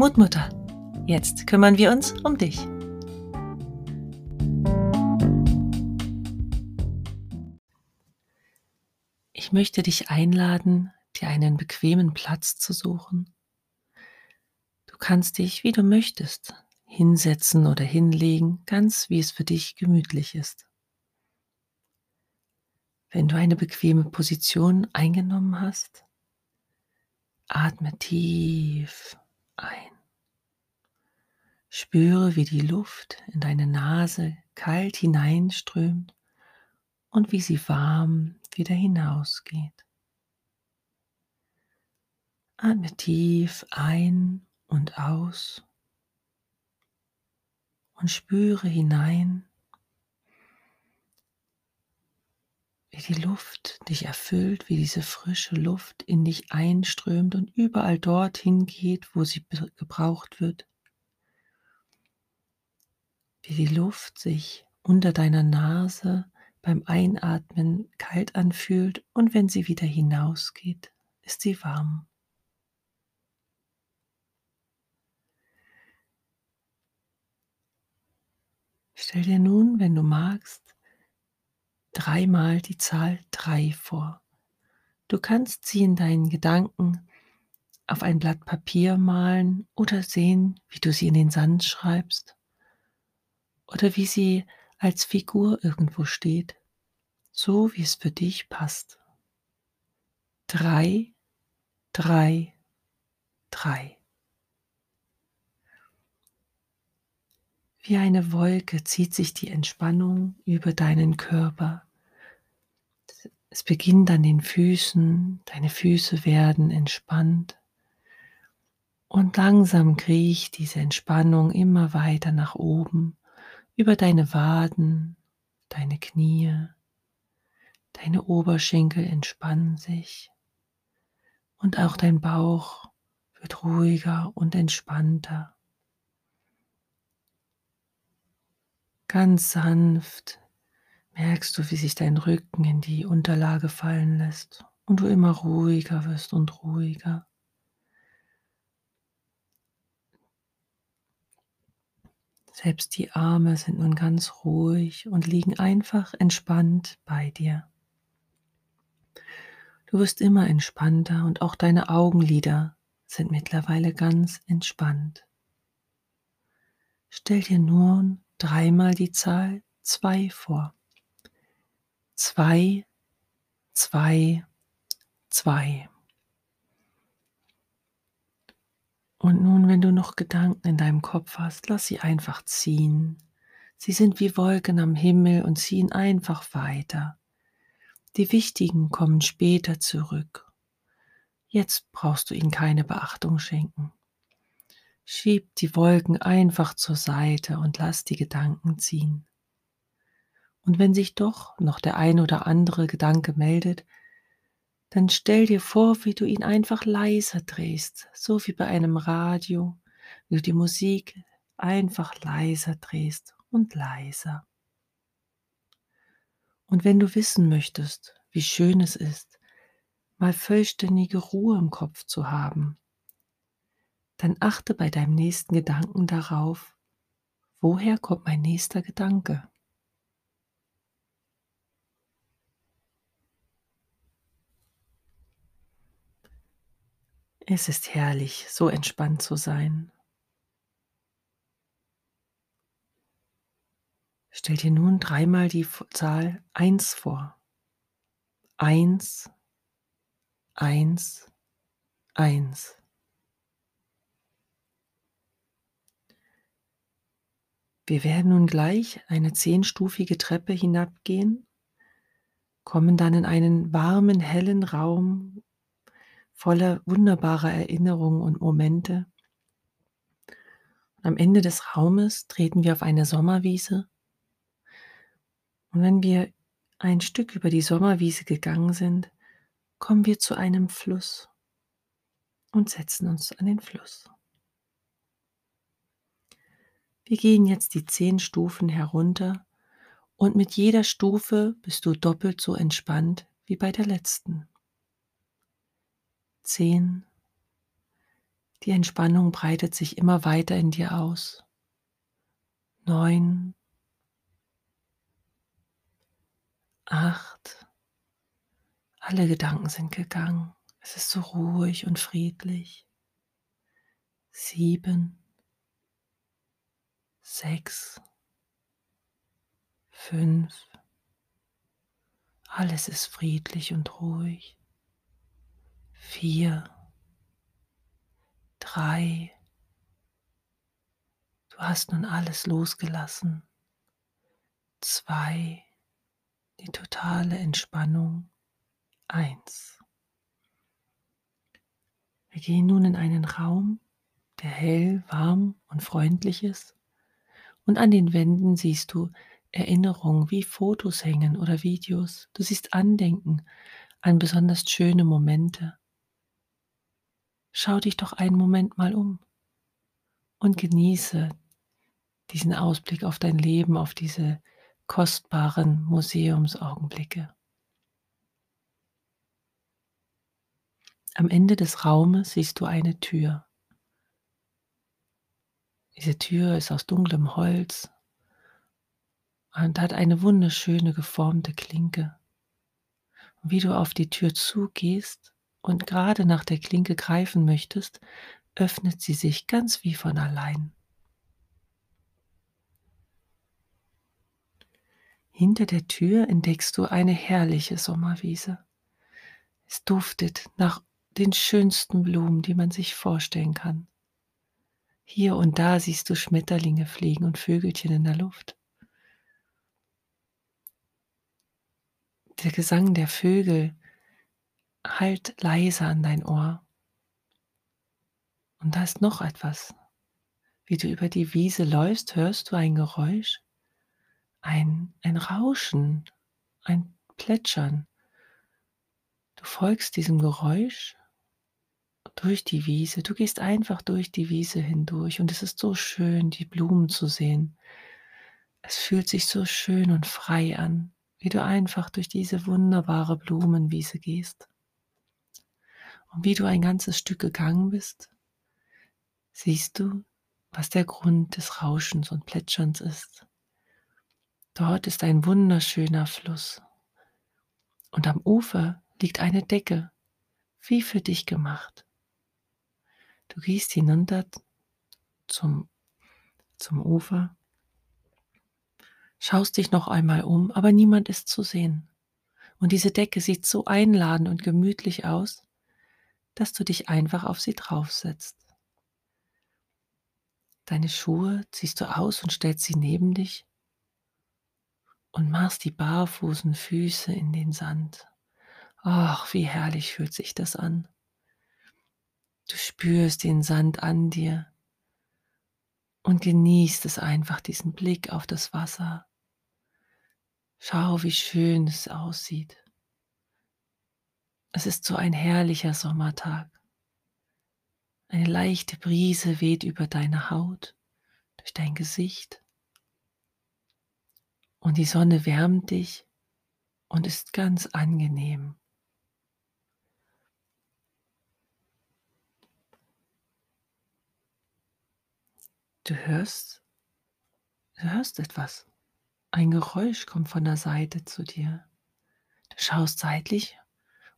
Mutmutter, jetzt kümmern wir uns um dich. Ich möchte dich einladen, dir einen bequemen Platz zu suchen. Du kannst dich, wie du möchtest, hinsetzen oder hinlegen, ganz wie es für dich gemütlich ist. Wenn du eine bequeme Position eingenommen hast, atme tief ein. Spüre, wie die Luft in deine Nase kalt hineinströmt und wie sie warm wieder hinausgeht. Atme tief ein und aus und spüre hinein, wie die Luft dich erfüllt, wie diese frische Luft in dich einströmt und überall dorthin geht, wo sie gebraucht wird. Wie die Luft sich unter deiner Nase beim Einatmen kalt anfühlt und wenn sie wieder hinausgeht, ist sie warm. Stell dir nun, wenn du magst, dreimal die Zahl drei vor. Du kannst sie in deinen Gedanken auf ein Blatt Papier malen oder sehen, wie du sie in den Sand schreibst oder wie sie als Figur irgendwo steht, so wie es für dich passt. Drei, drei, drei. Wie eine Wolke zieht sich die Entspannung über deinen Körper. Es beginnt an den Füßen, deine Füße werden entspannt und langsam kriecht diese Entspannung immer weiter nach oben über deine Waden, deine Knie, deine Oberschenkel entspannen sich und auch dein Bauch wird ruhiger und entspannter. Ganz sanft merkst du, wie sich dein Rücken in die Unterlage fallen lässt und du immer ruhiger wirst und ruhiger. Selbst die Arme sind nun ganz ruhig und liegen einfach entspannt bei dir. Du wirst immer entspannter und auch deine Augenlider sind mittlerweile ganz entspannt. Stell dir nun dreimal die Zahl zwei vor. Zwei, zwei, zwei. Und nun, wenn du noch Gedanken in deinem Kopf hast, lass sie einfach ziehen. Sie sind wie Wolken am Himmel und ziehen einfach weiter. Die wichtigen kommen später zurück. Jetzt brauchst du ihnen keine Beachtung schenken. Schieb die Wolken einfach zur Seite und lass die Gedanken ziehen. Und wenn sich doch noch der ein oder andere Gedanke meldet, dann stell dir vor, wie du ihn einfach leiser drehst, so wie bei einem Radio, wie du die Musik einfach leiser drehst und leiser. Und wenn du wissen möchtest, wie schön es ist, mal vollständige Ruhe im Kopf zu haben, dann achte bei deinem nächsten Gedanken darauf, woher kommt mein nächster Gedanke? Es ist herrlich, so entspannt zu sein. Stell dir nun dreimal die Zahl 1 vor. 1, 1, 1. Wir werden nun gleich eine zehnstufige Treppe hinabgehen, kommen dann in einen warmen, hellen Raum voller wunderbarer Erinnerungen und Momente. Und am Ende des Raumes treten wir auf eine Sommerwiese. Und wenn wir ein Stück über die Sommerwiese gegangen sind, kommen wir zu einem Fluss und setzen uns an den Fluss. Wir gehen jetzt die zehn Stufen herunter und mit jeder Stufe bist du doppelt so entspannt wie bei der letzten. Zehn, Die Entspannung breitet sich immer weiter in dir aus. Neun, acht, alle Gedanken sind gegangen. Es ist so ruhig und friedlich. Sieben, sechs, fünf, alles ist friedlich und ruhig. Vier, drei, du hast nun alles losgelassen. Zwei, die totale Entspannung. Eins. Wir gehen nun in einen Raum, der hell, warm und freundlich ist. Und an den Wänden siehst du Erinnerungen wie Fotos hängen oder Videos. Du siehst Andenken an besonders schöne Momente. Schau dich doch einen Moment mal um und genieße diesen Ausblick auf dein Leben, auf diese kostbaren Museumsaugenblicke. Am Ende des Raumes siehst du eine Tür. Diese Tür ist aus dunklem Holz und hat eine wunderschöne geformte Klinke. Und wie du auf die Tür zugehst und gerade nach der Klinke greifen möchtest, öffnet sie sich ganz wie von allein. Hinter der Tür entdeckst du eine herrliche Sommerwiese. Es duftet nach den schönsten Blumen, die man sich vorstellen kann. Hier und da siehst du Schmetterlinge fliegen und Vögelchen in der Luft. Der Gesang der Vögel halt leise an dein Ohr. Und da ist noch etwas. Wie du über die Wiese läufst, hörst du ein Geräusch, ein, ein Rauschen, ein Plätschern. Du folgst diesem Geräusch durch die Wiese. Du gehst einfach durch die Wiese hindurch und es ist so schön, die Blumen zu sehen. Es fühlt sich so schön und frei an, wie du einfach durch diese wunderbare Blumenwiese gehst. Und wie du ein ganzes Stück gegangen bist, siehst du, was der Grund des Rauschens und Plätscherns ist. Dort ist ein wunderschöner Fluss. Und am Ufer liegt eine Decke, wie für dich gemacht. Du gehst hinunter zum, zum Ufer, schaust dich noch einmal um, aber niemand ist zu sehen. Und diese Decke sieht so einladend und gemütlich aus, dass du dich einfach auf sie draufsetzt. Deine Schuhe ziehst du aus und stellst sie neben dich und machst die barfußen Füße in den Sand. Ach, wie herrlich fühlt sich das an. Du spürst den Sand an dir und genießt es einfach, diesen Blick auf das Wasser. Schau, wie schön es aussieht. Es ist so ein herrlicher Sommertag. Eine leichte Brise weht über deine Haut, durch dein Gesicht. Und die Sonne wärmt dich und ist ganz angenehm. Du hörst, du hörst etwas. Ein Geräusch kommt von der Seite zu dir. Du schaust seitlich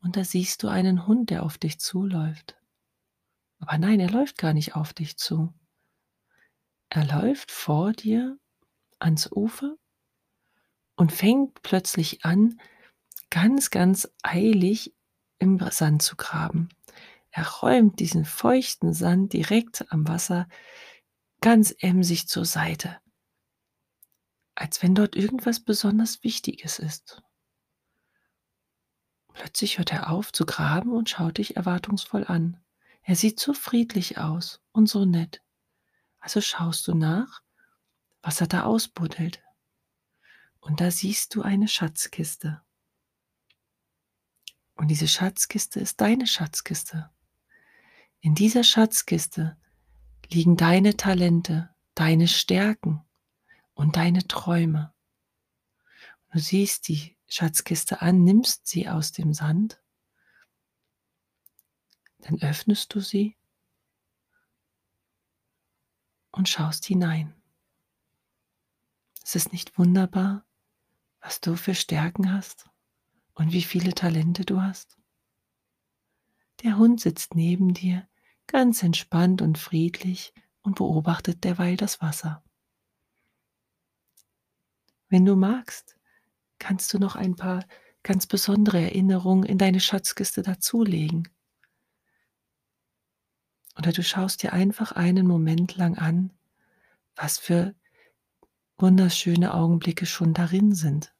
und da siehst du einen Hund, der auf dich zuläuft. Aber nein, er läuft gar nicht auf dich zu. Er läuft vor dir ans Ufer und fängt plötzlich an, ganz, ganz eilig im Sand zu graben. Er räumt diesen feuchten Sand direkt am Wasser ganz emsig zur Seite, als wenn dort irgendwas besonders Wichtiges ist. Plötzlich hört er auf zu graben und schaut dich erwartungsvoll an. Er sieht so friedlich aus und so nett. Also schaust du nach, was er da ausbuddelt. Und da siehst du eine Schatzkiste. Und diese Schatzkiste ist deine Schatzkiste. In dieser Schatzkiste liegen deine Talente, deine Stärken und deine Träume. Du siehst die Schatzkiste an, nimmst sie aus dem Sand, dann öffnest du sie und schaust hinein. Es ist nicht wunderbar, was du für Stärken hast und wie viele Talente du hast. Der Hund sitzt neben dir, ganz entspannt und friedlich und beobachtet derweil das Wasser. Wenn du magst, kannst du noch ein paar ganz besondere Erinnerungen in deine Schatzkiste dazulegen. Oder du schaust dir einfach einen Moment lang an, was für wunderschöne Augenblicke schon darin sind.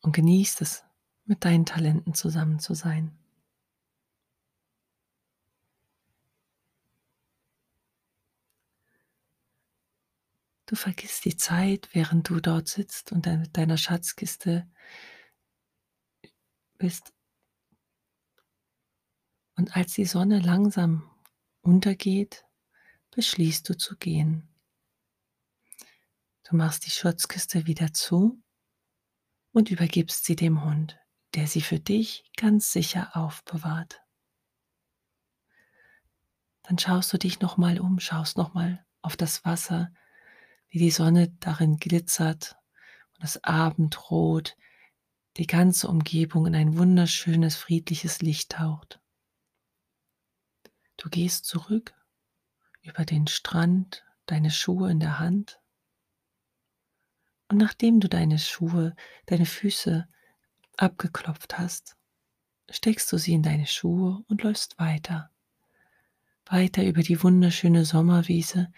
Und genießt es, mit deinen Talenten zusammen zu sein. Du vergisst die Zeit, während du dort sitzt und mit deiner Schatzkiste bist. Und als die Sonne langsam untergeht, beschließt du zu gehen. Du machst die Schatzkiste wieder zu und übergibst sie dem Hund, der sie für dich ganz sicher aufbewahrt. Dann schaust du dich nochmal um, schaust nochmal auf das Wasser, wie die Sonne darin glitzert und das Abendrot die ganze Umgebung in ein wunderschönes, friedliches Licht taucht. Du gehst zurück über den Strand, deine Schuhe in der Hand. Und nachdem du deine Schuhe, deine Füße abgeklopft hast, steckst du sie in deine Schuhe und läufst weiter. Weiter über die wunderschöne Sommerwiese,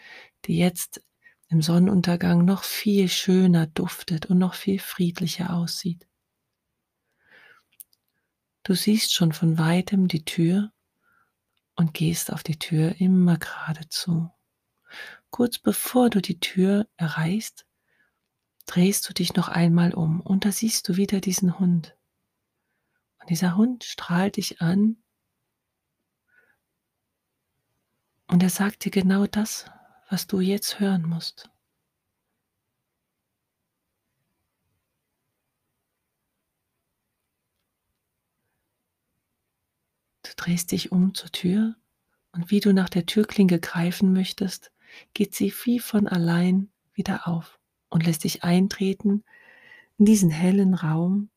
die jetzt im Sonnenuntergang noch viel schöner duftet und noch viel friedlicher aussieht. Du siehst schon von weitem die Tür und gehst auf die Tür immer geradezu. Kurz bevor du die Tür erreichst, drehst du dich noch einmal um und da siehst du wieder diesen Hund. Und dieser Hund strahlt dich an und er sagt dir genau das, was du jetzt hören musst. Du drehst dich um zur Tür und wie du nach der Türklinke greifen möchtest, geht sie wie von allein wieder auf und lässt dich eintreten in diesen hellen Raum,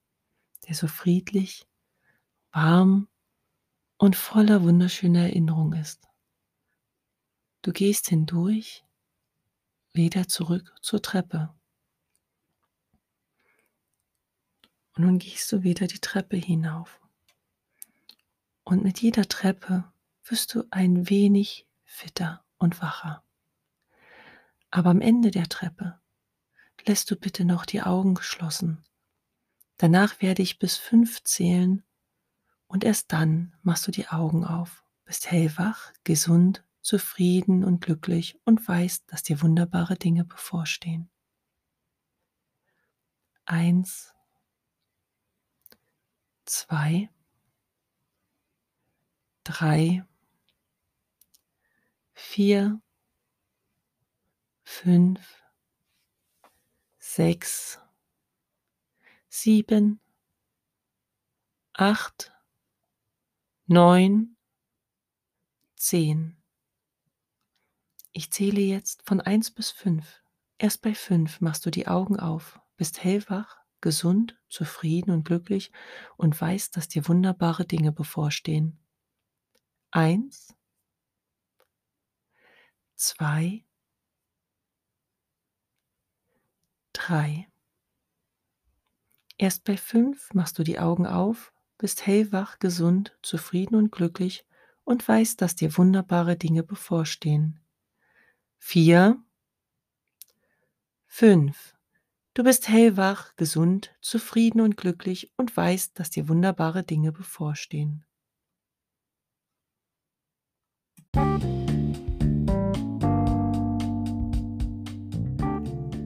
der so friedlich, warm und voller wunderschöner Erinnerung ist. Du gehst hindurch, wieder zurück zur Treppe. Und nun gehst du wieder die Treppe hinauf. Und mit jeder Treppe wirst du ein wenig fitter und wacher. Aber am Ende der Treppe lässt du bitte noch die Augen geschlossen. Danach werde ich bis fünf zählen und erst dann machst du die Augen auf, bist hellwach, gesund zufrieden und glücklich und weißt, dass dir wunderbare Dinge bevorstehen. Eins, zwei, drei, vier, fünf, sechs, sieben, acht, neun, zehn. Ich zähle jetzt von 1 bis 5. Erst bei 5 machst du die Augen auf, bist hellwach, gesund, zufrieden und glücklich und weißt, dass dir wunderbare Dinge bevorstehen. 1, 2, 3. Erst bei 5 machst du die Augen auf, bist hellwach, gesund, zufrieden und glücklich und weißt, dass dir wunderbare Dinge bevorstehen vier, fünf. Du bist hellwach, gesund, zufrieden und glücklich und weißt, dass dir wunderbare Dinge bevorstehen.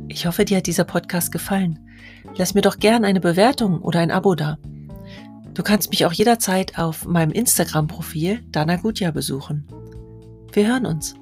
Ich hoffe, dir hat dieser Podcast gefallen. Lass mir doch gern eine Bewertung oder ein Abo da. Du kannst mich auch jederzeit auf meinem Instagram-Profil Dana Gutja besuchen. Wir hören uns.